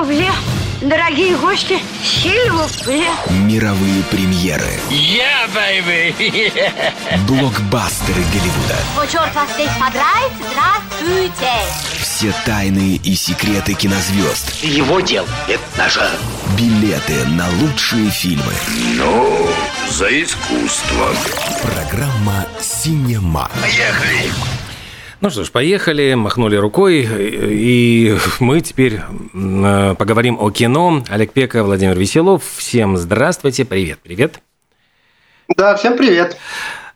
Силвупле. Дорогие гости, Сильвупле. Мировые премьеры. Я, yeah, baby! Блокбастеры Голливуда. О, черт вас здесь подрать, здравствуйте! Все тайны и секреты кинозвезд. Его дел – это наше. Билеты на лучшие фильмы. Ну, за искусство. Программа «Синема». Поехали! Ну что ж, поехали, махнули рукой, и мы теперь поговорим о кино. Олег Пека, Владимир Веселов. Всем здравствуйте, привет, привет. Да, всем привет.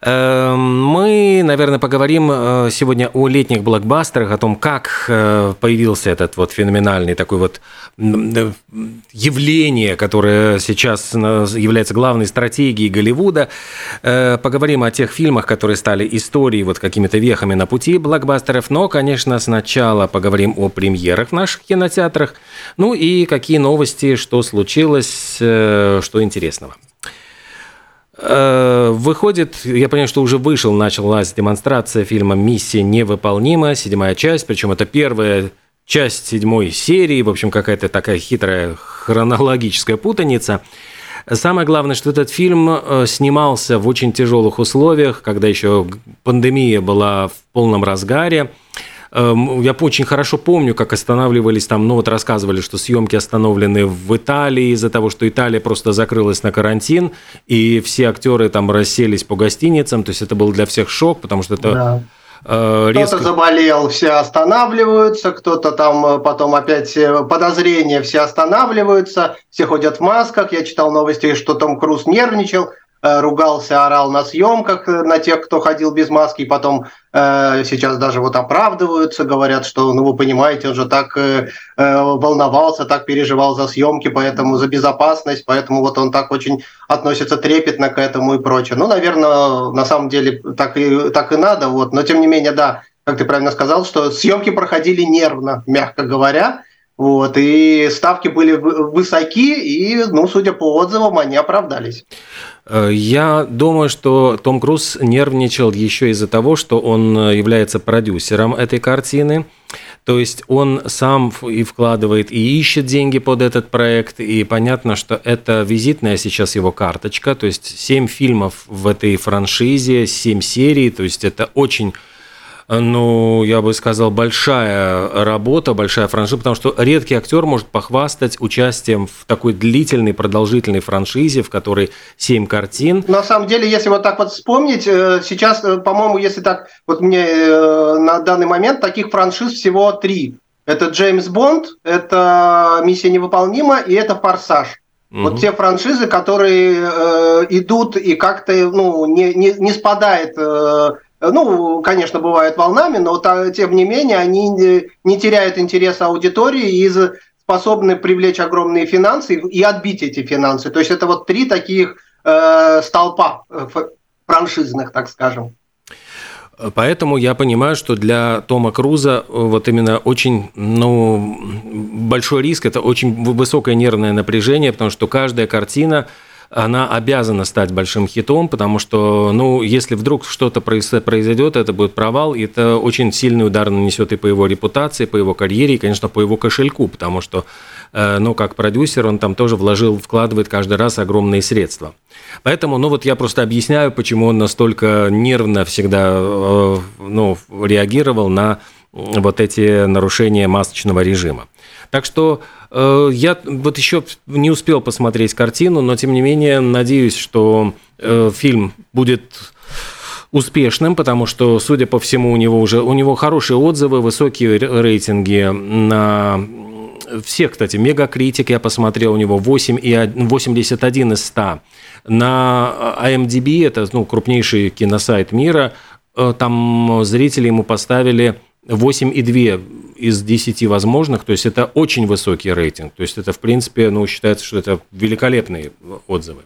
Эм, мы, наверное, поговорим э, сегодня о летних блокбастерах, о том, как э, появился этот вот феноменальный такой вот явление, которое сейчас является главной стратегией Голливуда. Э, поговорим о тех фильмах, которые стали историей, вот какими-то вехами на пути блокбастеров. Но, конечно, сначала поговорим о премьерах в наших кинотеатрах. Ну и какие новости, что случилось, что интересного. Э, выходит, я понимаю, что уже вышел, началась демонстрация фильма «Миссия невыполнима», седьмая часть, причем это первая часть седьмой серии, в общем, какая-то такая хитрая хронологическая путаница. Самое главное, что этот фильм э, снимался в очень тяжелых условиях, когда еще пандемия была в полном разгаре. Эм, я очень хорошо помню, как останавливались там, ну вот рассказывали, что съемки остановлены в Италии из-за того, что Италия просто закрылась на карантин, и все актеры там расселись по гостиницам, то есть это был для всех шок, потому что это... Да. Э, резко... Кто-то заболел, все останавливаются, кто-то там э, потом опять э, подозрения, все останавливаются, все ходят в масках. Я читал новости, что Том Круз нервничал, ругался, орал на съемках э, на тех, кто ходил без маски, и потом э, сейчас даже вот оправдываются, говорят, что, ну вы понимаете, он же так э, э, волновался, так переживал за съемки, поэтому за безопасность, поэтому вот он так очень относится трепетно к этому и прочее. Ну, наверное, на самом деле так и, так и надо, вот, но тем не менее, да, как ты правильно сказал, что съемки проходили нервно, мягко говоря, вот, и ставки были высоки, и, ну, судя по отзывам, они оправдались. Э, я думаю, что Том Круз нервничал еще из-за того, что он э, является продюсером этой картины. То есть он сам и вкладывает, и ищет деньги под этот проект. И понятно, что это визитная сейчас его карточка. То есть семь фильмов в этой франшизе, семь серий. То есть это очень ну, я бы сказал, большая работа, большая франшиза, потому что редкий актер может похвастать участием в такой длительной, продолжительной франшизе, в которой семь картин. На самом деле, если вот так вот вспомнить, э, сейчас, э, по-моему, если так, вот мне э, на данный момент таких франшиз всего три. Это Джеймс Бонд, это Миссия невыполнима и это Форсаж. Угу. Вот те франшизы, которые э, идут и как-то ну, не, не, не спадает э, ну, конечно, бывают волнами, но тем не менее они не теряют интереса аудитории и способны привлечь огромные финансы и отбить эти финансы. То есть это вот три таких э, столпа э, франшизных, так скажем. Поэтому я понимаю, что для Тома Круза э, вот именно очень ну, большой риск, это очень высокое нервное напряжение, потому что каждая картина она обязана стать большим хитом, потому что, ну, если вдруг что-то произойдет, это будет провал, и это очень сильный удар нанесет и по его репутации, по его карьере, и, конечно, по его кошельку, потому что, э, ну, как продюсер, он там тоже вложил, вкладывает каждый раз огромные средства. Поэтому, ну, вот я просто объясняю, почему он настолько нервно всегда, э, ну, реагировал на вот эти нарушения масочного режима. Так что э, я вот еще не успел посмотреть картину, но тем не менее надеюсь, что э, фильм будет успешным, потому что, судя по всему, у него уже у него хорошие отзывы, высокие рейтинги на всех, кстати, мегакритик я посмотрел, у него 8 и 81 из 100. На IMDb, это ну, крупнейший киносайт мира, э, там зрители ему поставили 8,2 из 10 возможных, то есть это очень высокий рейтинг. То есть это, в принципе, ну, считается, что это великолепные отзывы.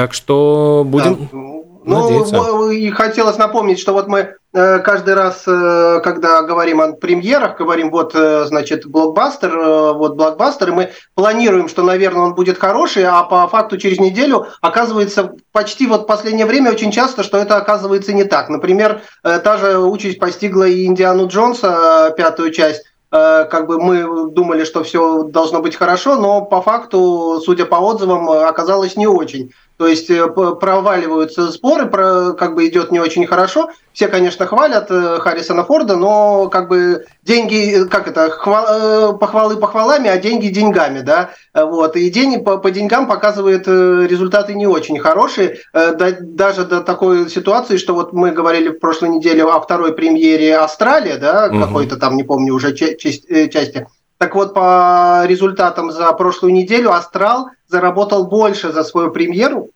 Так что будем... Да. Ну, и хотелось напомнить, что вот мы э, каждый раз, э, когда говорим о премьерах, говорим, вот, э, значит, блокбастер, вот блокбастер, и мы планируем, что, наверное, он будет хороший, а по факту через неделю оказывается почти вот в последнее время очень часто, что это оказывается не так. Например, та же участь постигла и Индиану Джонса, пятую часть, как бы мы думали, что все должно быть хорошо, но по факту, судя по отзывам, оказалось не очень. То есть э, проваливаются сборы, как бы идет не очень хорошо. Все, конечно, хвалят э, Харрисона Форда, но как бы деньги, как это, хвал, похвалы похвалами, а деньги деньгами, да. Вот. И день по, по деньгам показывает результаты не очень хорошие. Даже до такой ситуации, что вот мы говорили в прошлой неделе о второй премьере Австралия, да, угу. какой-то там, не помню уже части. Так вот, по результатам за прошлую неделю Астрал заработал больше за свою премьеру,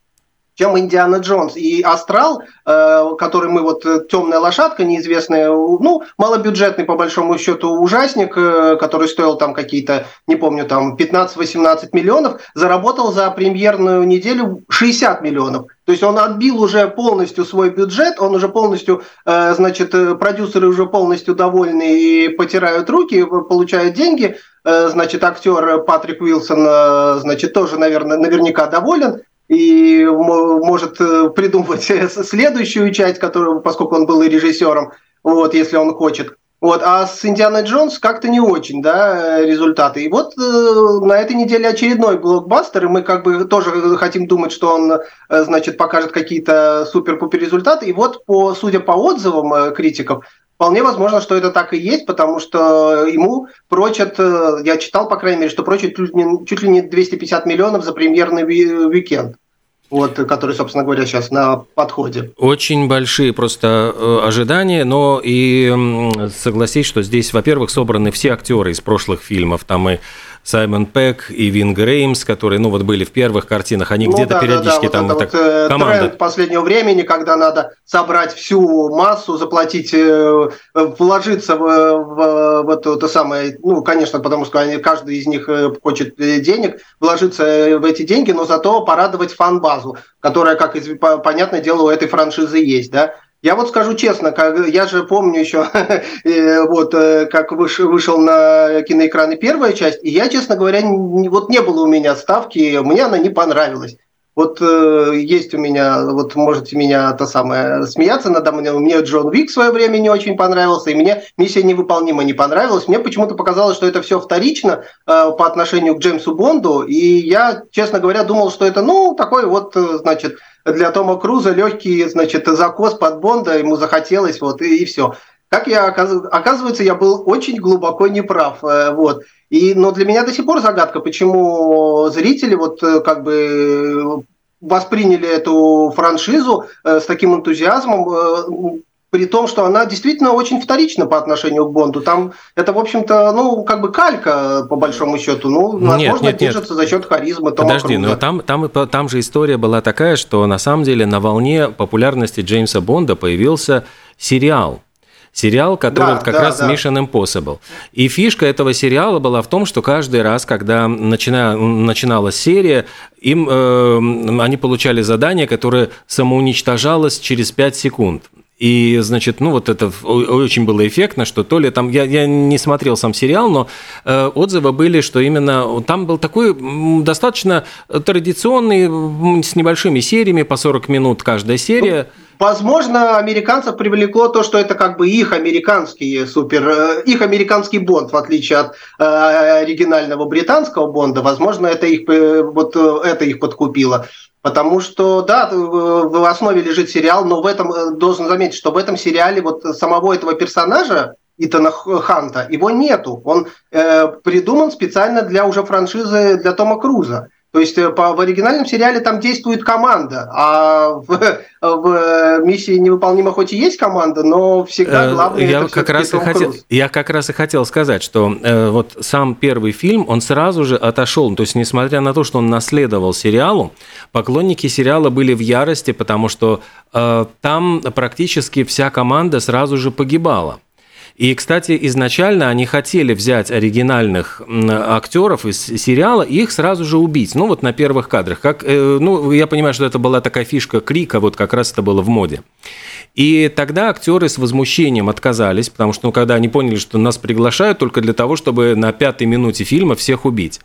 чем Индиана Джонс. И Астрал, э, который мы вот э, темная лошадка, неизвестная, ну, малобюджетный по большому счету ужасник, э, который стоил там какие-то, не помню, там 15-18 миллионов, заработал за премьерную неделю 60 миллионов. То есть он отбил уже полностью свой бюджет, он уже полностью, значит, продюсеры уже полностью довольны и потирают руки, получают деньги. Значит, актер Патрик Уилсон, значит, тоже, наверное, наверняка доволен и может э, придумать следующую часть, которую, поскольку он был и режиссером, вот, если он хочет. Вот, а с Индианой Джонс как-то не очень, да, результаты. И вот э, на этой неделе очередной блокбастер, и мы как бы тоже хотим думать, что он, э, значит, покажет какие-то супер-пупер результаты. И вот, по, судя по отзывам э, критиков, Вполне возможно, что это так и есть, потому что ему прочат, э, я читал, по крайней мере, что прочат чуть ли, не 250 миллионов за премьерный уикенд вот, который, собственно говоря, сейчас на подходе. Очень большие просто э, ожидания, но и согласись, что здесь, во-первых, собраны все актеры из прошлых фильмов, там и Саймон Пэк и Вин Греймс, которые, ну, вот были в первых картинах, они ну, где-то да, периодически да, да, там вот это вот, команда. тренд последнего времени, когда надо собрать всю массу, заплатить, э, вложиться в, в, в это, это самое, ну, конечно, потому что они, каждый из них э, хочет денег, вложиться в эти деньги, но зато порадовать фан-базу, которая, как понятное дело, у этой франшизы есть, да. Я вот скажу честно, как, я же помню еще, э, вот, э, как вышел, на киноэкраны первая часть, и я, честно говоря, вот не было у меня ставки, мне она не понравилась. Вот э, есть у меня, вот можете меня то самое смеяться надо мной. Мне Джон Вик в свое время не очень понравился, и мне миссия невыполнима не понравилась. Мне почему-то показалось, что это все вторично э, по отношению к Джеймсу Бонду, и я, честно говоря, думал, что это, ну, такой вот, э, значит, для Тома Круза легкий, значит, закос под Бонда, ему захотелось, вот, и, и все. Как я, оказывается, я был очень глубоко неправ, э, вот. И, но для меня до сих пор загадка, почему зрители вот э, как бы восприняли эту франшизу э, с таким энтузиазмом, при том, что она действительно очень вторична по отношению к Бонду. Там это, в общем-то, ну, как бы калька, по большому счету. Ну, возможно, нет, нет, нет. за счет харизмы Тома Подожди, Круза. но там, там, там же история была такая, что на самом деле на волне популярности Джеймса Бонда появился сериал сериал, который да, как да, раз да. Mission Impossible. И фишка этого сериала была в том, что каждый раз, когда начина, начиналась серия, им, э, они получали задание, которое самоуничтожалось через 5 секунд. И, значит, ну вот это очень было эффектно, что то ли там, я, я не смотрел сам сериал, но э, отзывы были, что именно там был такой достаточно традиционный, с небольшими сериями, по 40 минут каждая серия. Возможно, американцев привлекло то, что это как бы их американский супер, э, их американский Бонд, в отличие от э, оригинального британского Бонда. Возможно, это их, э, вот это их подкупило. Потому что, да, в основе лежит сериал, но в этом, должен заметить, что в этом сериале вот самого этого персонажа, Итана Ханта, его нету. Он э, придуман специально для уже франшизы для Тома Круза. То есть э, по, в оригинальном сериале там действует команда, а в, в миссии невыполнима хоть и есть команда, но всегда э, главное я это как раз и хотел, Я как раз и хотел сказать, что э, вот сам первый фильм, он сразу же отошел. То есть, несмотря на то, что он наследовал сериалу, поклонники сериала были в ярости, потому что э, там практически вся команда сразу же погибала. И, кстати, изначально они хотели взять оригинальных актеров из сериала и их сразу же убить. Ну, вот на первых кадрах. Как, э, ну, я понимаю, что это была такая фишка крика, вот как раз это было в моде. И тогда актеры с возмущением отказались, потому что, ну, когда они поняли, что нас приглашают только для того, чтобы на пятой минуте фильма всех убить.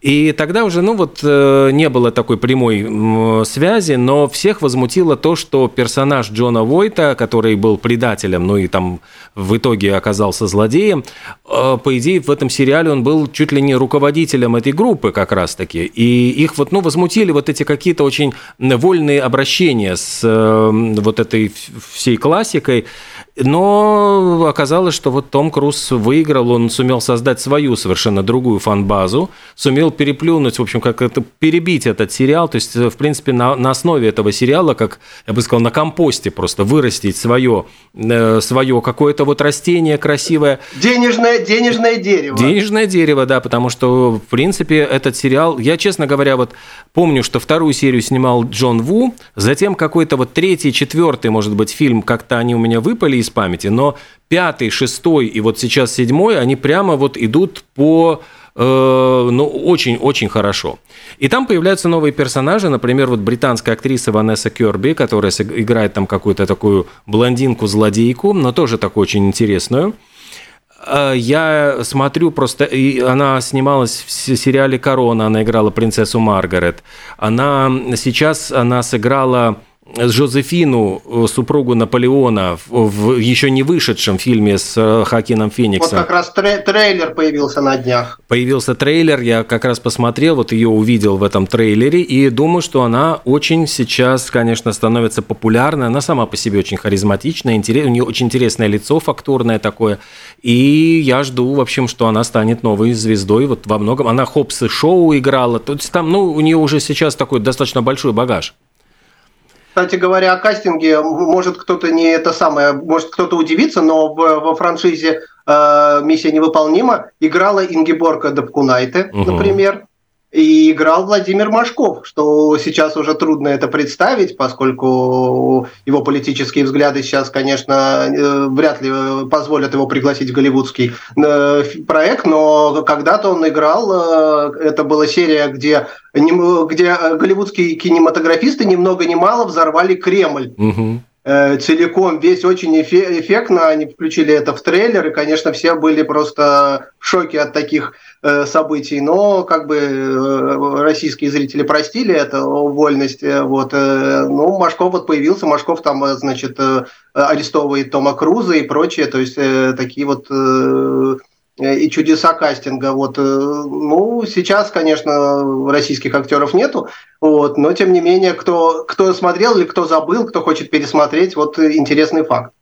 И тогда уже, ну вот, э, не было такой прямой связи, но всех возмутило то, что персонаж Джона Войта, который был предателем, ну и там в итоге итоге оказался злодеем, э, по идее, в этом сериале он был чуть ли не руководителем этой группы как раз-таки. И их вот, ну, возмутили вот эти какие-то очень вольные обращения с э, вот этой всей классикой. Но оказалось, что вот Том Круз выиграл, он сумел создать свою совершенно другую фан-базу, сумел переплюнуть, в общем, как это перебить этот сериал, то есть, в принципе, на, на основе этого сериала, как я бы сказал, на компосте просто вырастить свое, э, свое какое-то вот растение красивое. Денежное, денежное дерево. Денежное дерево, да, потому что, в принципе, этот сериал, я, честно говоря, вот помню, что вторую серию снимал Джон Ву, затем какой-то вот третий, четвертый, может быть, фильм, как-то они у меня выпали из памяти, но пятый, шестой и вот сейчас седьмой, они прямо вот идут по э, ну, очень-очень хорошо. И там появляются новые персонажи, например, вот британская актриса Ванесса Керби, которая играет там какую-то такую блондинку-злодейку, но тоже такую очень интересную. Э, я смотрю просто, она снималась в сериале «Корона», она играла принцессу Маргарет. Она сейчас, она сыграла Жозефину, э, супругу Наполеона, в еще не вышедшем фильме с э, Хакином Фениксом. Вот как раз трейлер появился на днях. Появился трейлер, я как раз посмотрел, вот ее увидел в этом трейлере, и думаю, что она очень сейчас, конечно, становится популярной. Она сама по себе очень харизматичная, интерес, у нее очень интересное лицо фактурное такое. И я жду, в общем, что она станет новой звездой вот во многом. Она Хопсы шоу играла, то есть там, ну, у нее уже сейчас такой достаточно большой багаж. Кстати говоря, о кастинге, может кто-то не это самое, может кто-то удивится, но в, во франшизе э, «Миссия невыполнима» играла Ингеборга Дапкунайте, угу. например, и играл Владимир Машков, что сейчас уже трудно это представить, поскольку его политические взгляды сейчас, конечно, э, вряд ли позволят его пригласить в голливудский э, проект, но когда-то он играл, э, это была серия, где, где голливудские кинематографисты ни много ни мало взорвали Кремль. Угу целиком, весь очень эффектно, они включили это в трейлер, и, конечно, все были просто в шоке от таких Э, событий, но как бы э, российские зрители простили это вольность. Э, вот, ну, Машков вот появился, Машков там, значит, арестовывает Тома Круза и прочее, то есть такие вот и чудеса кастинга. Вот, ну, сейчас, конечно, российских актеров нету, вот, но тем не менее, кто, кто смотрел или кто забыл, кто хочет пересмотреть, вот интересный факт.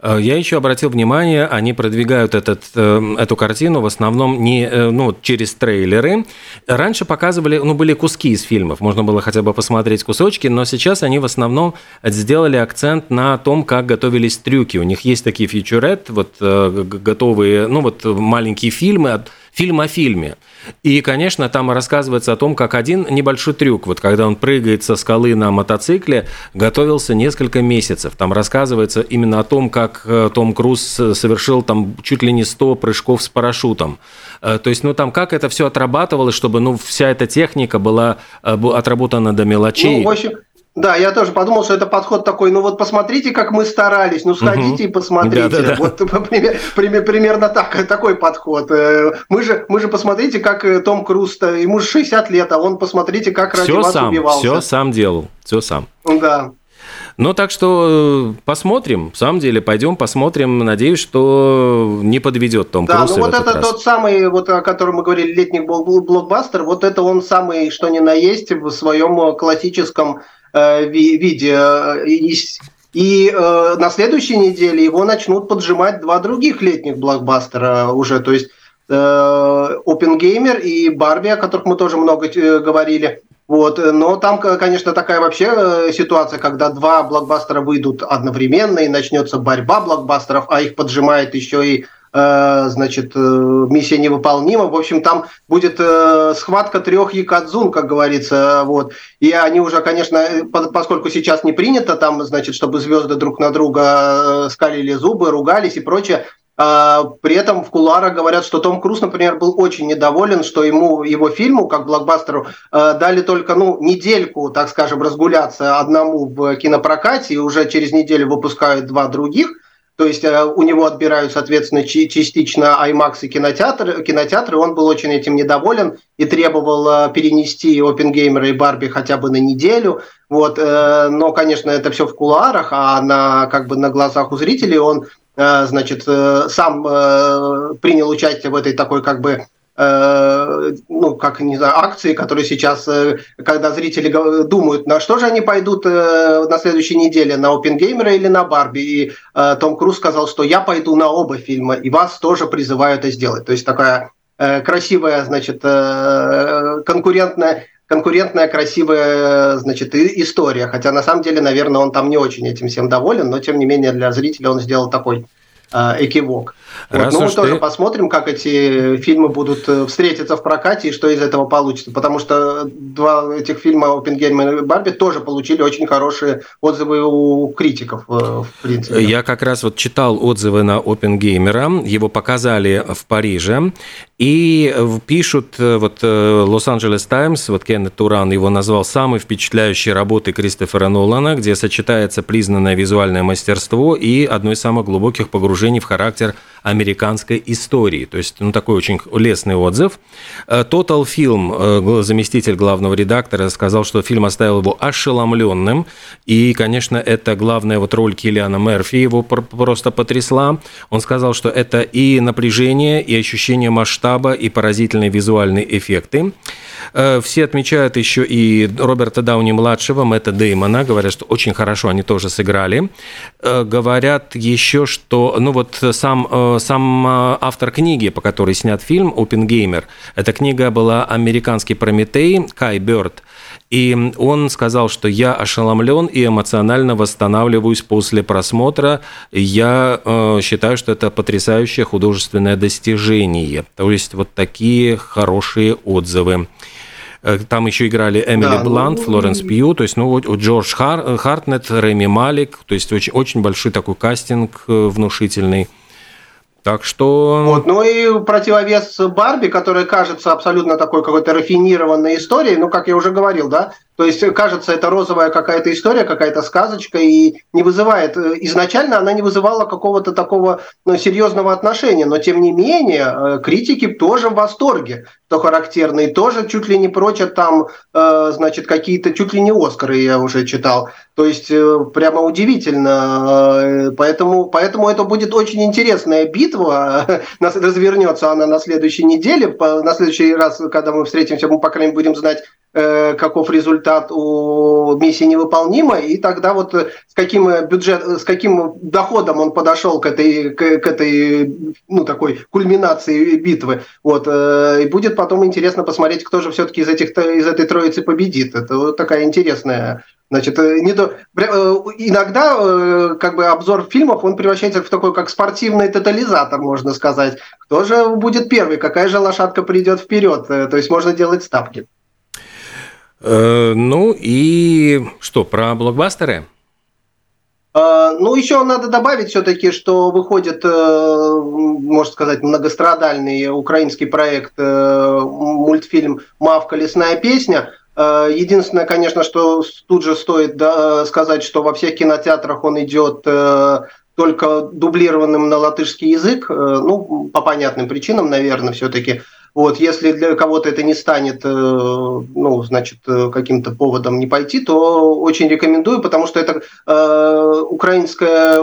Э, я еще обратил внимание, они продвигают этот, э, эту картину в основном не э, ну, через трейлеры. Раньше показывали, ну, были куски из фильмов, можно было хотя бы посмотреть кусочки, но сейчас они в основном сделали акцент на том, как готовились трюки. У них есть такие фьючерет, вот готовые, ну, вот маленькие фильмы, фильм о фильме. И, конечно, там рассказывается о том, как один небольшой трюк, вот когда он прыгает со скалы на мотоцикле, готовился несколько месяцев. Там рассказывается именно о том, как э, Том Круз совершил там чуть ли не 100 прыжков с парашютом. Э, то есть, ну там как это все отрабатывалось, чтобы ну вся эта техника была э, отработана до мелочей. Ну, в общем, да, я тоже подумал, что это подход такой, ну вот посмотрите, как мы старались, ну сходите угу. и посмотрите. Да, да, да. Вот пример, пример, примерно так, такой подход. Э, мы же, мы же посмотрите, как э, Том Круз, ему же 60 лет, а он посмотрите, как ради все вас сам, убивался. Все сам делал, все сам. Да. Ну, так что э, посмотрим. В самом деле, пойдем посмотрим. Надеюсь, что не подведет Том да, Круз. Да, ну вот это раз. тот самый, вот о котором мы говорили, летний блокбастер, вот это он самый, что ни на есть, в своем классическом Э, виде. И, и э, на следующей неделе его начнут поджимать два других летних блокбастера уже, то есть э, Gamer и Барби, о которых мы тоже много э, говорили. Вот, но там, конечно, такая вообще э, ситуация, когда два блокбастера выйдут одновременно и начнется борьба блокбастеров, а их поджимает еще и Э, значит, э, миссия невыполнима. В общем, там будет э, схватка трех якадзун, как говорится, вот. И они уже, конечно, поскольку сейчас не принято там, значит, чтобы звезды друг на друга скалили зубы, ругались и прочее, при этом в кулуарах говорят, что Том Круз, например, был очень недоволен, что ему его фильму, как блокбастеру, дали только ну, недельку, так скажем, разгуляться одному в кинопрокате, и уже через неделю выпускают два других – то есть э, у него отбирают, соответственно, частично IMAX и кинотеатр, кинотеатры. Он был очень этим недоволен и требовал э, перенести Опенгеймера и Барби хотя бы на неделю. Вот, э, но, конечно, это все в кулуарах, а на, как бы на глазах у зрителей он значит, сам принял участие в этой такой как бы ну, как, не знаю, акции, которые сейчас, когда зрители думают, на что же они пойдут на следующей неделе, на Опенгеймера или на Барби, и Том Круз сказал, что я пойду на оба фильма, и вас тоже призываю это сделать. То есть такая красивая, значит, конкурентная конкурентная, красивая, значит, история. Хотя на самом деле, наверное, он там не очень этим всем доволен, но тем не менее для зрителя он сделал такой э, экивок. Вот, ну, мы ты... тоже посмотрим, как эти фильмы будут э, встретиться в прокате и что из этого получится. Потому что два этих фильма «Оппенгейм» и «Барби» тоже получили очень хорошие отзывы у критиков, э, в принципе. Я как раз вот читал отзывы на «Оппенгеймера», его показали в Париже, и пишут, вот «Лос-Анджелес Таймс», вот Кеннет Туран его назвал самой впечатляющей работой Кристофера Нолана, где сочетается признанное визуальное мастерство и одно из самых глубоких погружений в характер американской истории. То есть, ну, такой очень лестный отзыв. Э, Total Film, э, заместитель главного редактора, сказал, что фильм оставил его ошеломленным. И, конечно, это главная вот роль Киллиана Мерфи его просто потрясла. Он сказал, что это и напряжение, и ощущение масштаба, и поразительные визуальные эффекты. Э, все отмечают еще и Роберта Дауни-младшего, Мэтта Деймона, говорят, что очень хорошо они тоже сыграли. Говорят еще, что, ну вот сам сам э, автор книги, по которой снят фильм «Опенгеймер». Эта книга была «Американский Прометей» Кай Бёрд. И он сказал, что я ошеломлен и эмоционально восстанавливаюсь после просмотра. Я э, считаю, что это потрясающее художественное достижение. То есть вот такие хорошие отзывы. Э, там еще играли Эмили да, Блант, ну, Флоренс Пью, то есть, ну, вот Джордж Хар, Хартнет, Рэми Малик, то есть очень, очень большой такой кастинг э, внушительный. Так что... Вот, ну и противовес Барби, которая кажется абсолютно такой какой-то рафинированной историей, ну, как я уже говорил, да, то есть, кажется, это розовая какая-то история, какая-то сказочка, и не вызывает... Э, изначально она не вызывала какого-то такого ну, серьезного отношения, но, тем не менее, э, критики тоже в восторге, что характерно, и тоже чуть ли не прочат там, э, значит, какие-то, чуть ли не Оскары я уже читал. То есть, прямо удивительно. Поэтому, поэтому это будет очень интересная битва. Развернется она на следующей неделе. На следующий раз, когда мы встретимся, мы, по крайней мере, будем знать, Э, каков результат у миссии невыполнима, и тогда вот э, с каким э, бюджет, с каким доходом он подошел к этой, к, к этой, ну, такой кульминации битвы. Вот, и будет потом интересно посмотреть, кто же все-таки из, этих, из этой троицы победит. Это вот такая интересная Значит, не то, иногда как бы обзор фильмов он превращается в такой как спортивный тотализатор, можно сказать. Кто же будет первый, какая же лошадка придет вперед? То есть можно делать ставки. Э, ну и что, про блокбастеры? Э, ну, еще надо добавить все-таки, что выходит, э, можно сказать, многострадальный украинский проект, мультфильм «Мавка. Лесная песня». Единственное, конечно, что тут же стоит сказать, что во всех кинотеатрах он идет только дублированным на латышский язык, ну, по понятным причинам, наверное, все-таки. Вот, если для кого-то это не станет, э, ну, значит, э, каким-то поводом не пойти, то очень рекомендую, потому что это э, украинское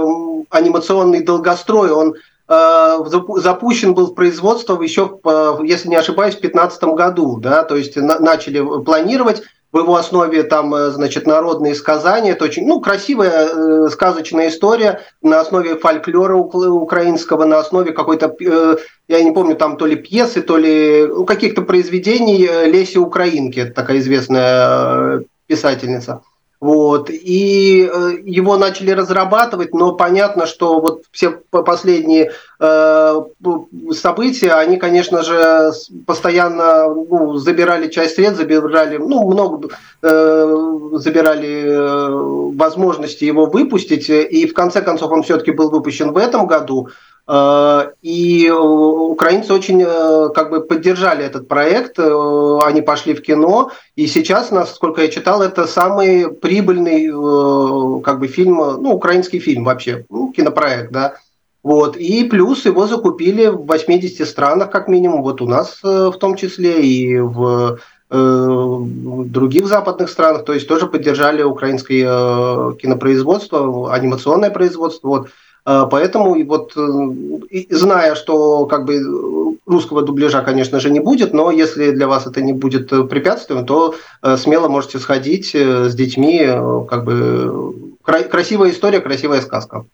анимационный долгострой, он э, запущен был в производство еще, если не ошибаюсь, в 2015 году, да, то есть начали планировать в его основе там, э, значит, народные сказания. Это очень, ну, красивая э, сказочная история на основе фольклора украинского, на основе какой-то, э, я не помню, там то ли пьесы, то ли ну, каких-то произведений Леси Украинки, такая известная э, писательница. Вот. И э, его начали разрабатывать, но понятно, что вот все последние э, события, они, конечно же, постоянно ну, забирали часть средств, забирали, ну, много э, забирали э, возможности его выпустить. И в конце концов он все-таки был выпущен в этом году. Э, и украинцы очень э, как бы поддержали этот проект, э, они пошли в кино, и сейчас, насколько я читал, это самый прибыльный как бы фильм, ну, украинский фильм вообще, ну, кинопроект, да. Вот. И плюс его закупили в 80 странах, как минимум, вот у нас в том числе, и в других западных странах, то есть тоже поддержали украинское кинопроизводство, анимационное производство. Вот. Э, поэтому и вот и зная, что как бы русского дубляжа, конечно же, не будет, но если для вас это не будет препятствием, то смело можете сходить с детьми, как бы красивая история, красивая сказка.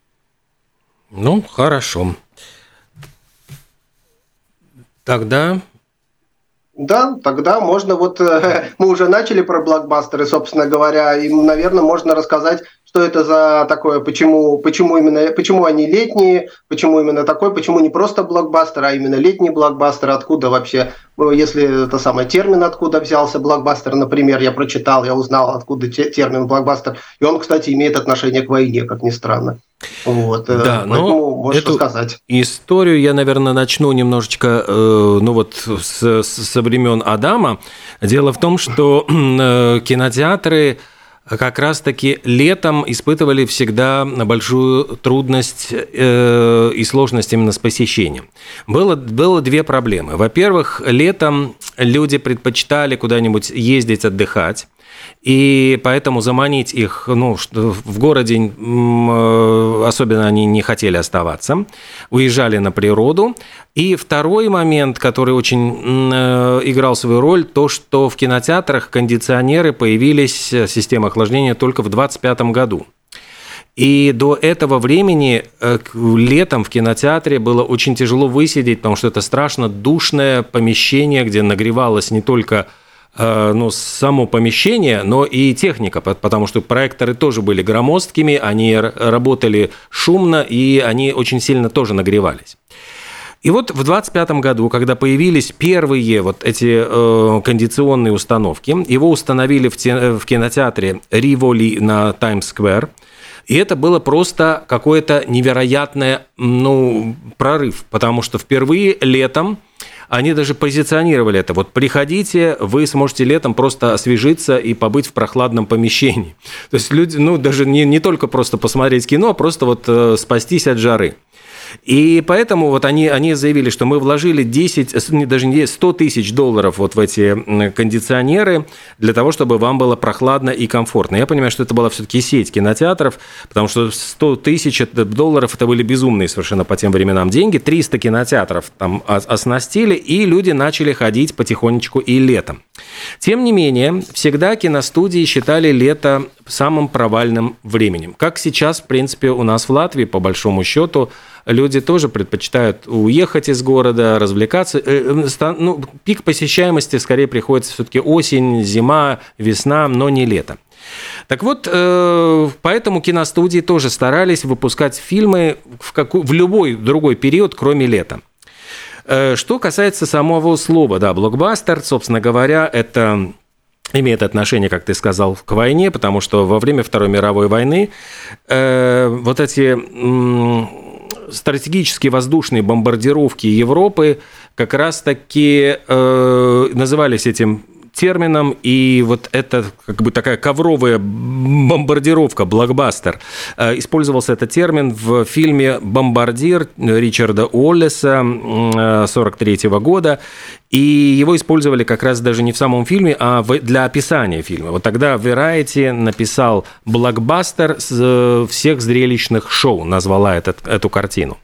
Ну, хорошо. Тогда да, тогда можно вот э, мы уже начали про блокбастеры, собственно говоря, и, наверное, можно рассказать, что это за такое, почему, почему именно, почему они летние, почему именно такой, почему не просто блокбастер, а именно летний блокбастер, откуда вообще, э, если это самый термин, откуда взялся блокбастер, например, я прочитал, я узнал, откуда термин блокбастер, и он, кстати, имеет отношение к войне, как ни странно. Вот, э, да, но можешь эту сказать. Историю я, наверное, начну немножечко, э, ну вот, с, со времен Адама. Дело в том, что э, кинотеатры как раз-таки летом испытывали всегда большую трудность и сложность именно с посещением. Было, было две проблемы. Во-первых, летом люди предпочитали куда-нибудь ездить отдыхать, и поэтому заманить их ну, в городе, э, особенно они не хотели оставаться, уезжали на природу. И второй момент, который очень э, играл свою роль, то, что в кинотеатрах кондиционеры появились, э, система охлаждения, только в 2025 году. И до этого времени летом в кинотеатре было очень тяжело высидеть, потому что это страшно душное помещение, где нагревалось не только ну, само помещение, но и техника, потому что проекторы тоже были громоздкими, они работали шумно, и они очень сильно тоже нагревались. И вот в 25 году, когда появились первые вот эти э, кондиционные установки, его установили в, те, в кинотеатре Риволи на Таймс-сквер, и это было просто какое-то невероятное ну, прорыв, потому что впервые летом они даже позиционировали это. Вот приходите, вы сможете летом просто освежиться и побыть в прохладном помещении. То есть люди, ну, даже не, не только просто посмотреть кино, а просто вот э, спастись от жары. И поэтому вот они, они заявили, что мы вложили 10, даже не 100 тысяч долларов вот в эти кондиционеры для того, чтобы вам было прохладно и комфортно. Я понимаю, что это была все-таки сеть кинотеатров, потому что 100 тысяч долларов это были безумные совершенно по тем временам деньги. 300 кинотеатров там оснастили, и люди начали ходить потихонечку и летом. Тем не менее, всегда киностудии считали лето самым провальным временем. Как сейчас, в принципе, у нас в Латвии, по большому счету, люди тоже предпочитают уехать из города, развлекаться. Э, э, ну, пик посещаемости скорее приходится все-таки осень, зима, весна, но не лето. Так вот, э, поэтому киностудии тоже старались выпускать фильмы в, какой, в любой другой период, кроме лета. Что касается самого слова, да, блокбастер, собственно говоря, это имеет отношение, как ты сказал, к войне, потому что во время Второй мировой войны э, вот эти стратегические воздушные бомбардировки Европы как раз-таки э, назывались этим термином, и вот это как бы такая ковровая бомбардировка, блокбастер. Э, использовался этот термин в фильме «Бомбардир» Ричарда Уоллеса 43 э, года, и его использовали как раз даже не в самом фильме, а для описания фильма. Вот тогда Variety написал блокбастер э, всех зрелищных шоу, назвала этот, эту картину.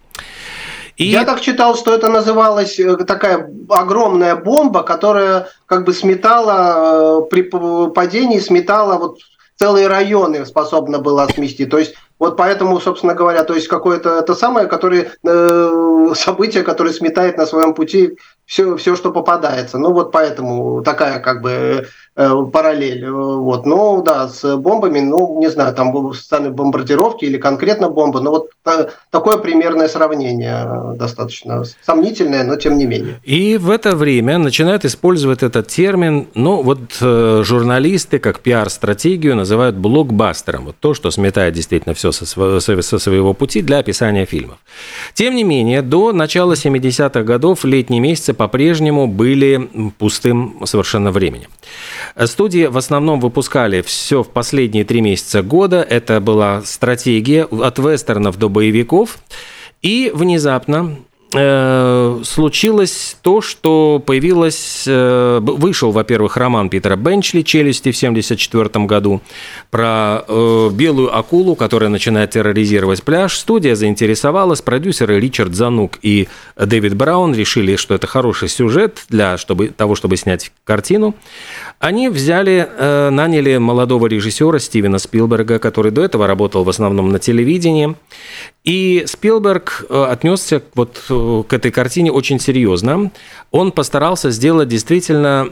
И... Я так читал, что это называлась э, такая огромная бомба, которая как бы сметала э, при падении, сметала вот целые районы способна была смести. То есть вот поэтому, собственно говоря, то есть какое-то это самое, которое э, событие, которое сметает на своем пути все, все, что попадается. Ну вот поэтому такая как бы Э, параллель. Вот. Ну да, с бомбами, ну не знаю, там сами бомбардировки или конкретно бомбы, но вот такое примерное сравнение э, достаточно сомнительное, но тем не менее. И в это время начинают использовать этот термин, ну вот э, журналисты как пиар-стратегию называют блокбастером, вот то, что сметает действительно все со, со своего пути для описания фильмов. Тем не менее, до начала 70-х годов летние месяцы по-прежнему были пустым совершенно временем. Студии в основном выпускали все в последние три месяца года. Это была стратегия от вестернов до боевиков. И внезапно случилось то, что появилось, э, вышел, во-первых, роман Питера Бенчли «Челюсти» в 1974 году про э, белую акулу, которая начинает терроризировать пляж. Студия заинтересовалась, продюсеры Ричард Занук и Дэвид Браун решили, что это хороший сюжет для чтобы, того, чтобы снять картину. Они взяли, э, наняли молодого режиссера Стивена Спилберга, который до этого работал в основном на телевидении. И Спилберг э, отнесся вот э, к этой картине очень серьезно. Он постарался сделать действительно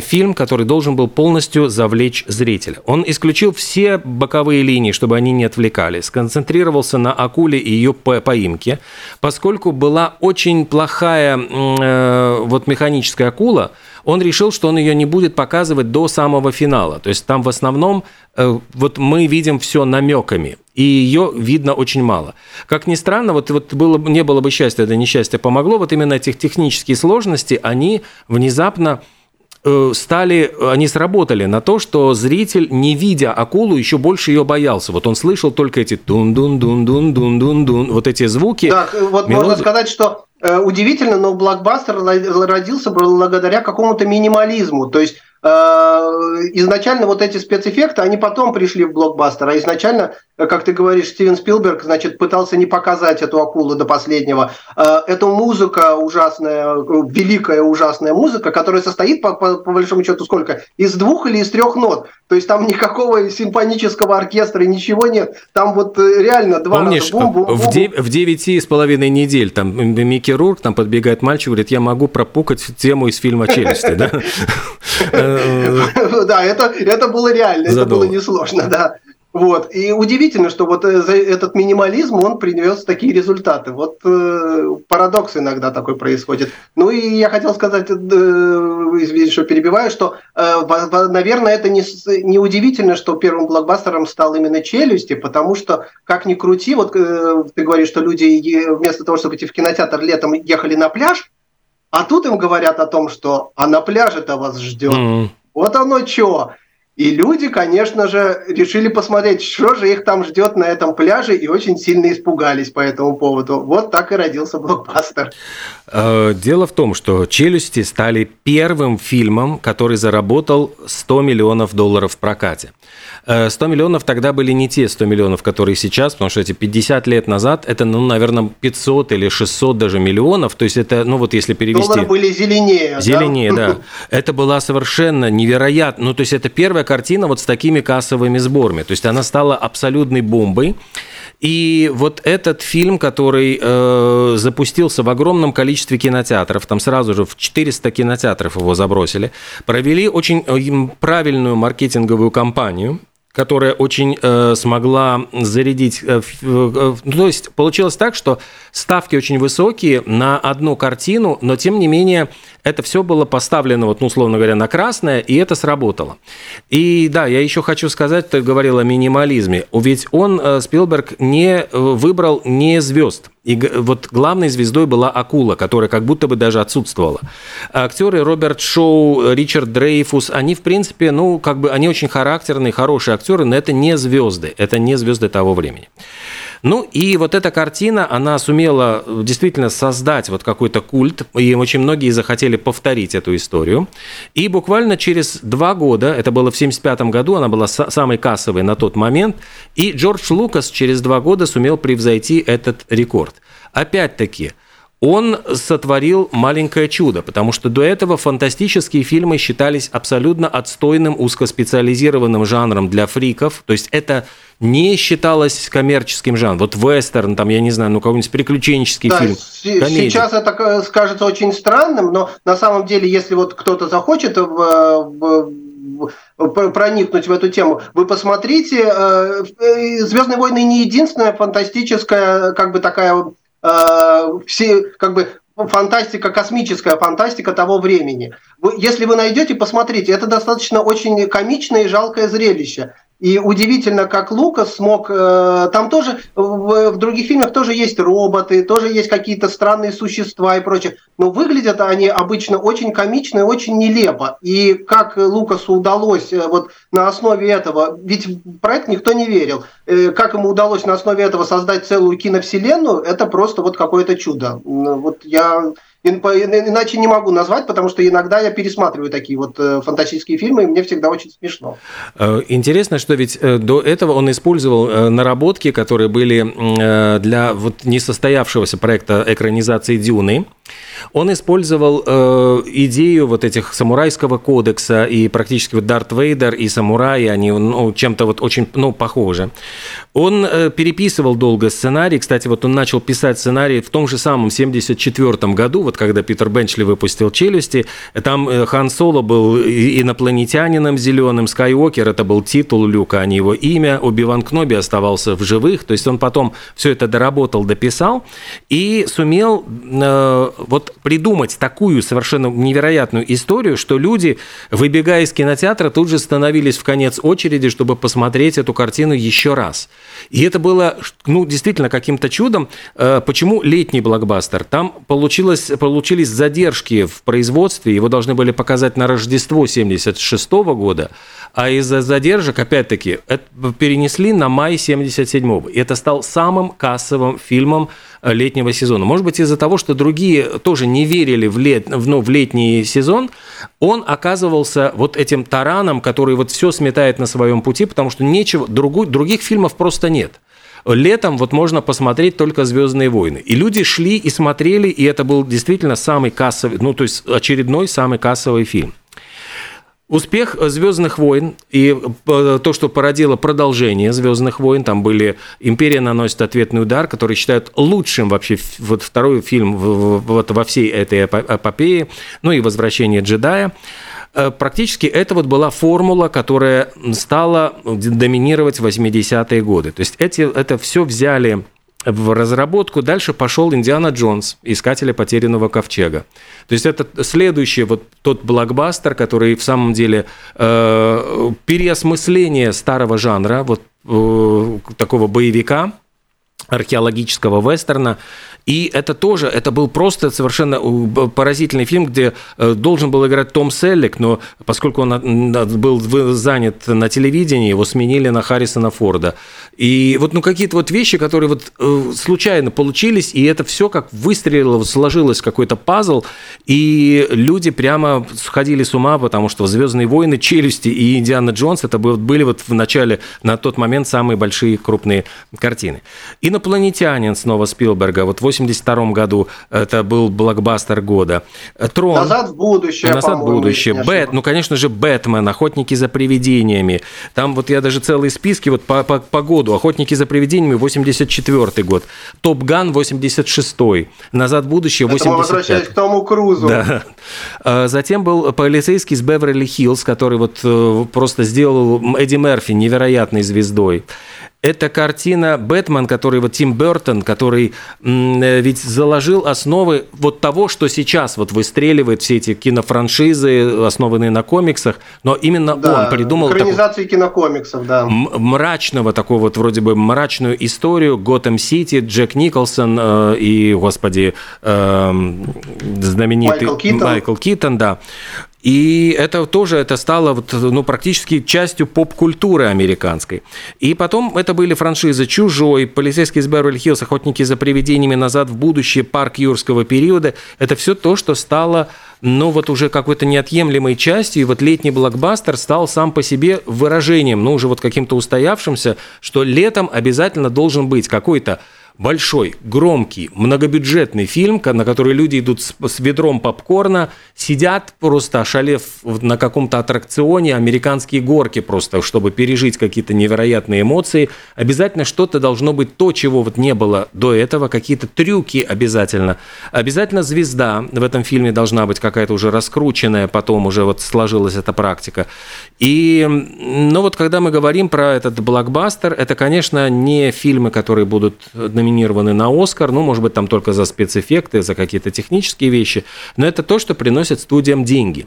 фильм, который должен был полностью завлечь зрителя. Он исключил все боковые линии, чтобы они не отвлекали, сконцентрировался на акуле и ее поимке, поскольку была очень плохая вот механическая акула, он решил, что он ее не будет показывать до самого финала. То есть там в основном э, вот мы видим все намеками, и ее видно очень мало. Как ни странно, вот, вот было, не было бы счастья, это несчастье помогло, вот именно этих технические сложности, они внезапно э, стали, они сработали на то, что зритель, не видя акулу, еще больше ее боялся. Вот он слышал только эти дун-дун-дун-дун-дун-дун-дун, вот эти звуки. Так, вот мелодии. можно сказать, что Э, удивительно, но блокбастер родился благодаря какому-то минимализму. То есть э, изначально вот эти спецэффекты, они потом пришли в блокбастер, а изначально как ты говоришь, Стивен Спилберг, значит, пытался не показать эту акулу до последнего. Э, это музыка ужасная, великая ужасная музыка, которая состоит, по, по, по большому счету, сколько? Из двух или из трех нот. То есть там никакого симфонического оркестра, ничего нет. Там вот э, реально два Помнишь, раза бум, бум, бум. В, дев, в девяти с половиной недель там Микки Рурк, там подбегает мальчик, говорит, я могу пропукать тему из фильма «Челюсти», да? Да, это было реально, это было несложно, да. Вот. И удивительно, что вот э, этот минимализм, он принес такие результаты. Вот э, парадокс иногда такой происходит. Ну и я хотел сказать, э, извините, что перебиваю, что, э, наверное, это не, не удивительно, что первым блокбастером стал именно «Челюсти», потому что, как ни крути, вот э, ты говоришь, что люди вместо того, чтобы идти в кинотеатр летом, ехали на пляж, а тут им говорят о том, что «а на пляже-то вас ждет». Mm. Вот оно что. И люди, конечно же, решили посмотреть, что же их там ждет на этом пляже, и очень сильно испугались по этому поводу. Вот так и родился блокбастер. Э, дело в том, что «Челюсти» стали первым фильмом, который заработал 100 миллионов долларов в прокате. 100 э, миллионов тогда были не те 100 миллионов, которые сейчас, потому что эти 50 лет назад, это, ну, наверное, 500 или 600 даже миллионов. То есть это, ну вот если перевести... Доллары были зеленее. Зеленее, да. да. Это была совершенно невероятно. Ну, то есть это первая картина вот с такими кассовыми сборами. То есть она стала абсолютной бомбой. И вот этот фильм, который э, запустился в огромном количестве кинотеатров, там сразу же в 400 кинотеатров его забросили, провели очень э, правильную маркетинговую кампанию, которая очень э, смогла зарядить. Э, э, ну, то есть получилось так, что ставки очень высокие на одну картину, но тем не менее это все было поставлено, вот, ну, условно говоря, на красное, и это сработало. И да, я еще хочу сказать, ты говорил о минимализме, ведь он, э, Спилберг, не э, выбрал не звезд. И вот главной звездой была акула, которая как будто бы даже отсутствовала. Актеры Роберт Шоу, Ричард Дрейфус, они, в принципе, ну, как бы, они очень характерные, хорошие актеры, но это не звезды, это не звезды того времени. Ну и вот эта картина, она сумела действительно создать вот какой-то культ, и очень многие захотели повторить эту историю. И буквально через два года, это было в 1975 году, она была самой кассовой на тот момент, и Джордж Лукас через два года сумел превзойти этот рекорд. Опять-таки, он сотворил маленькое чудо, потому что до этого фантастические фильмы считались абсолютно отстойным узкоспециализированным жанром для фриков. То есть это не считалось коммерческим жанром. Вот вестерн, там, я не знаю, ну какой-нибудь приключенческий да, фильм. Комедия. Сейчас это скажется очень странным, но на самом деле, если вот кто-то захочет в, в проникнуть в эту тему, вы посмотрите, э, э, Звездные войны не единственная фантастическая, как бы такая Э, все, как бы фантастика, космическая фантастика того времени. Если вы найдете, посмотрите, это достаточно очень комичное и жалкое зрелище. И удивительно, как Лукас смог... Э, там тоже, в, других фильмах тоже есть роботы, тоже есть какие-то странные существа и прочее. Но выглядят они обычно очень комично и очень нелепо. И как Лукасу удалось э, вот на основе этого... Ведь в проект никто не верил. Э, как ему удалось на основе этого создать целую киновселенную, это просто вот какое-то чудо. Вот я Иначе не могу назвать, потому что иногда я пересматриваю такие вот э, фантастические фильмы, и мне всегда очень смешно. Э, интересно, что ведь э, до этого он использовал наработки, которые были для вот несостоявшегося проекта экранизации «Дюны». Он использовал идею вот этих самурайского кодекса, и практически вот Дарт Вейдер и самураи, они ну, чем-то вот очень ну, похожи. Он переписывал долго сценарий. Кстати, вот он начал писать сценарий в том же самом 74 году, вот когда Питер Бенчли выпустил «Челюсти». Там э, Хан Соло был инопланетянином зеленым, Скайуокер – это был титул Люка, а не его имя. Оби-Ван Кноби оставался в живых. То есть он потом все это доработал, дописал и сумел э, вот придумать такую совершенно невероятную историю, что люди, выбегая из кинотеатра, тут же становились в конец очереди, чтобы посмотреть эту картину еще раз. И это было, ну, действительно каким-то чудом. Э, почему летний блокбастер? Там получилось, получились задержки в производстве, его должны были показать на Рождество 76 года, а из-за задержек, опять-таки, перенесли на май 77-го. И это стал самым кассовым фильмом э, летнего сезона. Может быть, из-за того, что другие тоже не верили в, лет, в, ну, в летний сезон, он оказывался вот этим тараном, который вот все сметает на своем пути, потому что нечего, другу, других фильмов просто нет. Летом вот можно посмотреть только «Звездные войны». И люди шли и смотрели, и это был действительно самый кассовый, ну, то есть очередной самый кассовый фильм. Успех «Звездных войн» и э, то, что породило продолжение «Звездных войн», там были «Империя наносит ответный удар», который считают лучшим вообще вот второй фильм вот во всей этой эпопее, ну и «Возвращение джедая». Э, практически это вот была формула, которая стала доминировать в 80-е годы. То есть эти, это все взяли в разработку дальше пошел Индиана Джонс, искателя потерянного ковчега. То есть это следующий вот тот блокбастер, который в самом деле э, переосмысление старого жанра, вот э, такого боевика, археологического вестерна, и это тоже, это был просто совершенно э, поразительный фильм, где э, должен был играть Том Селлик, но поскольку он был занят на телевидении, его сменили на Харрисона Форда. И вот ну, какие-то вот вещи, которые вот э, случайно получились, и это все как выстрелило, сложилось какой-то пазл, и люди прямо сходили с ума, потому что «Звездные войны», «Челюсти» и «Индиана Джонс» это были вот в начале, на тот момент, самые большие крупные картины. «Инопланетянин» снова Спилберга, вот 82 году это был блокбастер года. Трон. Назад в будущее. Назад в будущее. Бэт, ну, конечно же, Бэтмен, Охотники за привидениями. Там вот я даже целые списки вот по, по, по году. Охотники за привидениями 84 год. Топ Ган 86 Назад в будущее 85 Это мы к Тому Крузу. Да. А затем был полицейский из Беверли-Хиллз, который вот э, просто сделал Эдди Мерфи невероятной звездой. Это картина «Бэтмен», который вот Тим Бертон, который э, ведь заложил основы вот того, что сейчас вот выстреливает все эти кинофраншизы, основанные на комиксах, но именно да, он придумал... Экранизации такой, кинокомиксов, да. Мрачного, такого вот вроде бы мрачную историю Готэм Сити, Джек Николсон э, и, господи, э, знаменитый Майкл Китон. Майкл Китон, да. И это тоже это стало вот, ну, практически частью поп-культуры американской. И потом это были франшизы «Чужой», «Полицейский из Беверли-Хиллз», «Охотники за привидениями», «Назад в будущее», «Парк юрского периода». Это все то, что стало ну вот уже какой-то неотъемлемой частью, и вот летний блокбастер стал сам по себе выражением, ну уже вот каким-то устоявшимся, что летом обязательно должен быть какой-то большой, громкий, многобюджетный фильм, на который люди идут с, с ведром попкорна, сидят просто ошалев на каком-то аттракционе, американские горки просто, чтобы пережить какие-то невероятные эмоции. Обязательно что-то должно быть то, чего вот не было до этого, какие-то трюки обязательно. Обязательно звезда в этом фильме должна быть какая-то уже раскрученная, потом уже вот сложилась эта практика. И, ну вот когда мы говорим про этот блокбастер, это, конечно, не фильмы, которые будут номинированы номинированы на Оскар, ну, может быть, там только за спецэффекты, за какие-то технические вещи, но это то, что приносит студиям деньги.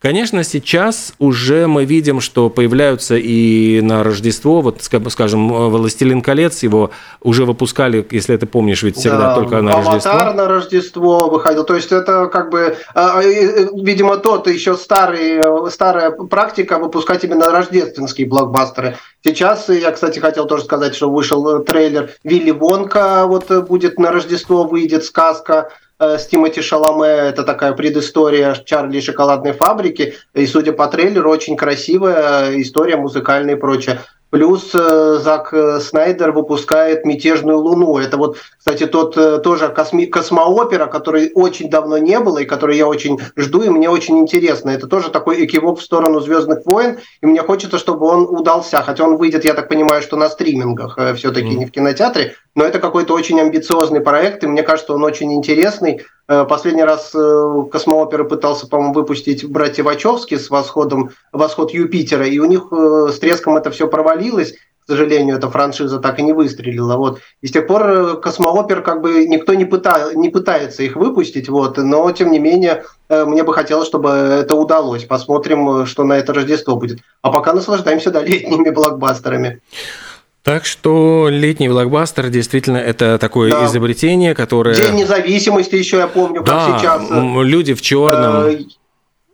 Конечно, сейчас уже мы видим, что появляются и на Рождество, вот, скажем, «Властелин колец», его уже выпускали, если ты помнишь, ведь всегда да, только на Аватар Рождество. на Рождество выходил. То есть это как бы, а, видимо, тот еще старый, старая практика выпускать именно рождественские блокбастеры. Сейчас, я, кстати, хотел тоже сказать, что вышел трейлер Вилли Вонка, вот будет на Рождество, выйдет сказка Э, с Тимоти Шаломе. Это такая предыстория Чарли и шоколадной фабрики. И, судя по трейлеру, очень красивая история музыкальная и прочее. Плюс э, Зак э, Снайдер выпускает «Мятежную луну». Это вот, кстати, тот тоже косми- космоопера, который очень давно не было, и который я очень жду, и мне очень интересно. Это тоже такой экивок в сторону «Звездных войн», и мне хочется, чтобы он удался. Хотя он выйдет, я так понимаю, что на стримингах, все-таки mm. не в кинотеатре. Но это какой-то очень амбициозный проект, и мне кажется, он очень интересный. Э, последний раз э, Космоопера пытался, по-моему, выпустить братья Вачовски с восходом, восход Юпитера, и у них э, с треском это все провалилось. К сожалению, эта франшиза так и не выстрелила. Вот. И с тех пор Космоопер как бы никто не, пыта, не пытается их выпустить, вот, но тем не менее мне бы хотелось, чтобы это удалось. Посмотрим, что на это Рождество будет. А пока наслаждаемся да, летними блокбастерами. Так что летний блокбастер действительно это такое да. изобретение, которое... День независимости еще я помню, как да, сейчас. Люди в черном.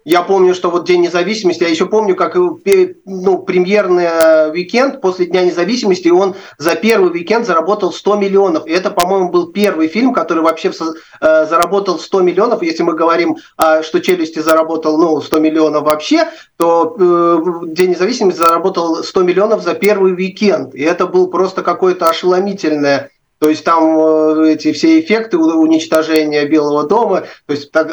Э, я помню, что вот День независимости, я еще помню, как э, ну, премьерный э, уикенд после Дня независимости, он за первый уикенд заработал 100 миллионов. И это, по-моему, был первый фильм, который вообще э, заработал 100 миллионов. Если мы говорим, что «Челюсти» заработал ну, 100 миллионов вообще, то День независимости заработал 100 мииллионов за первый уикенд. И это был просто какое-то ошеломительное то есть там э, эти все эффекты уничтожения Белого дома, то есть так,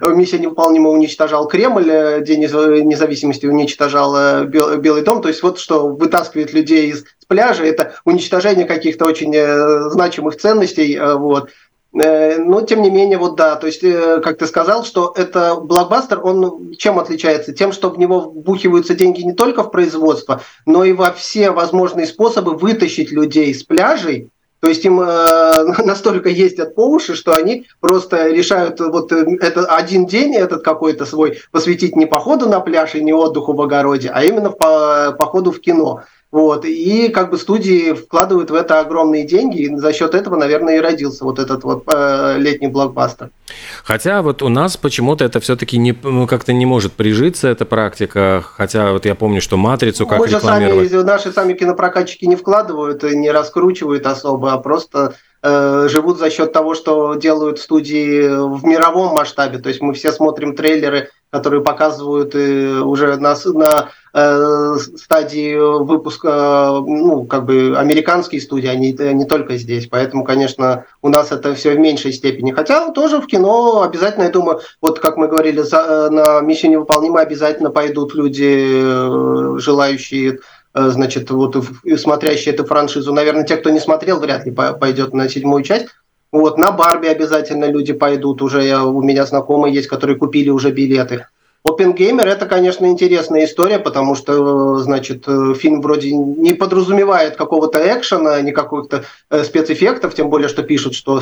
миссия невыполнима уничтожал Кремль, э, День независимости уничтожал э, Белый дом, то есть вот что вытаскивает людей из пляжа, это уничтожение каких-то очень значимых ценностей, вот. Но, тем не менее, вот да, то есть, как ты сказал, что это блокбастер, он чем отличается? Тем, что в него вбухиваются деньги не только в производство, но и во все возможные способы вытащить людей с пляжей, то есть им э, настолько ездят по уши, что они просто решают вот э, это один день этот какой-то свой посвятить не походу на пляж и не отдыху в огороде, а именно по, походу в кино. Вот. И как бы студии вкладывают в это огромные деньги, и за счет этого, наверное, и родился вот этот вот э, летний блокбастер. Хотя вот у нас почему-то это все-таки не, ну, как-то не может прижиться, эта практика. Хотя вот я помню, что «Матрицу» как Мы же сами, наши сами кинопрокатчики не вкладывают, не раскручивают особо, а просто живут за счет того, что делают студии в мировом масштабе. То есть мы все смотрим трейлеры, которые показывают э, уже на, на э, стадии выпуска, ну, как бы американские студии, а не только здесь. Поэтому, конечно, у нас это все в меньшей степени. Хотя тоже в кино обязательно, я думаю, вот как мы говорили, за, на «Миссию невыполнима» обязательно пойдут люди, желающие Э, значит, вот смотрящие эту франшизу. Наверное, те, кто не смотрел, вряд ли пойдет на седьмую часть. Вот, на Барби обязательно люди пойдут. Уже я, у меня знакомые есть, которые купили уже билеты. Опенгеймер это, конечно, интересная история, потому что, значит, фильм вроде не подразумевает какого-то экшена, ни каких-то э, спецэффектов, тем более, что пишут, что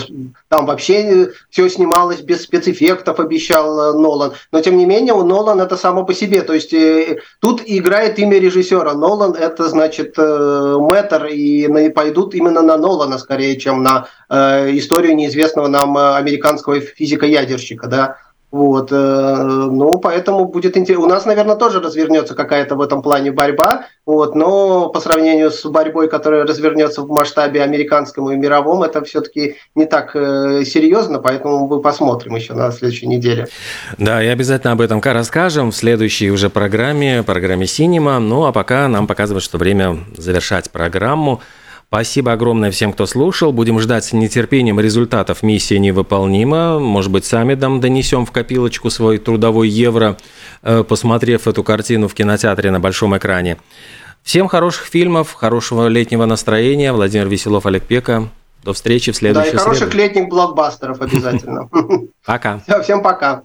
там вообще все снималось без спецэффектов, обещал э, Нолан. Но, тем не менее, у Нолан это само по себе. То есть э, тут играет имя режиссера. Нолан это, значит, мэтр, и пойдут именно на Нолана скорее, чем на историю неизвестного нам американского физика-ядерщика, да. Вот, э, ну, поэтому будет интересно. У нас, наверное, тоже развернется какая-то в этом плане борьба, вот, но по сравнению с борьбой, которая развернется в масштабе американском и мировом, это все-таки не так э, серьезно, поэтому мы посмотрим еще на следующей неделе. Да, и обязательно об этом расскажем в следующей уже программе, программе «Синема». Ну, а пока нам показывает, что время завершать программу. Спасибо огромное всем, кто слушал. Будем ждать с нетерпением результатов «Миссия невыполнима». Может быть, сами там донесем в копилочку свой трудовой евро, э, посмотрев эту картину в кинотеатре на большом экране. Всем хороших фильмов, хорошего летнего настроения. Владимир Веселов, Олег Пека. До встречи в следующей Да, и хороших среду. летних блокбастеров обязательно. Пока. Всем пока.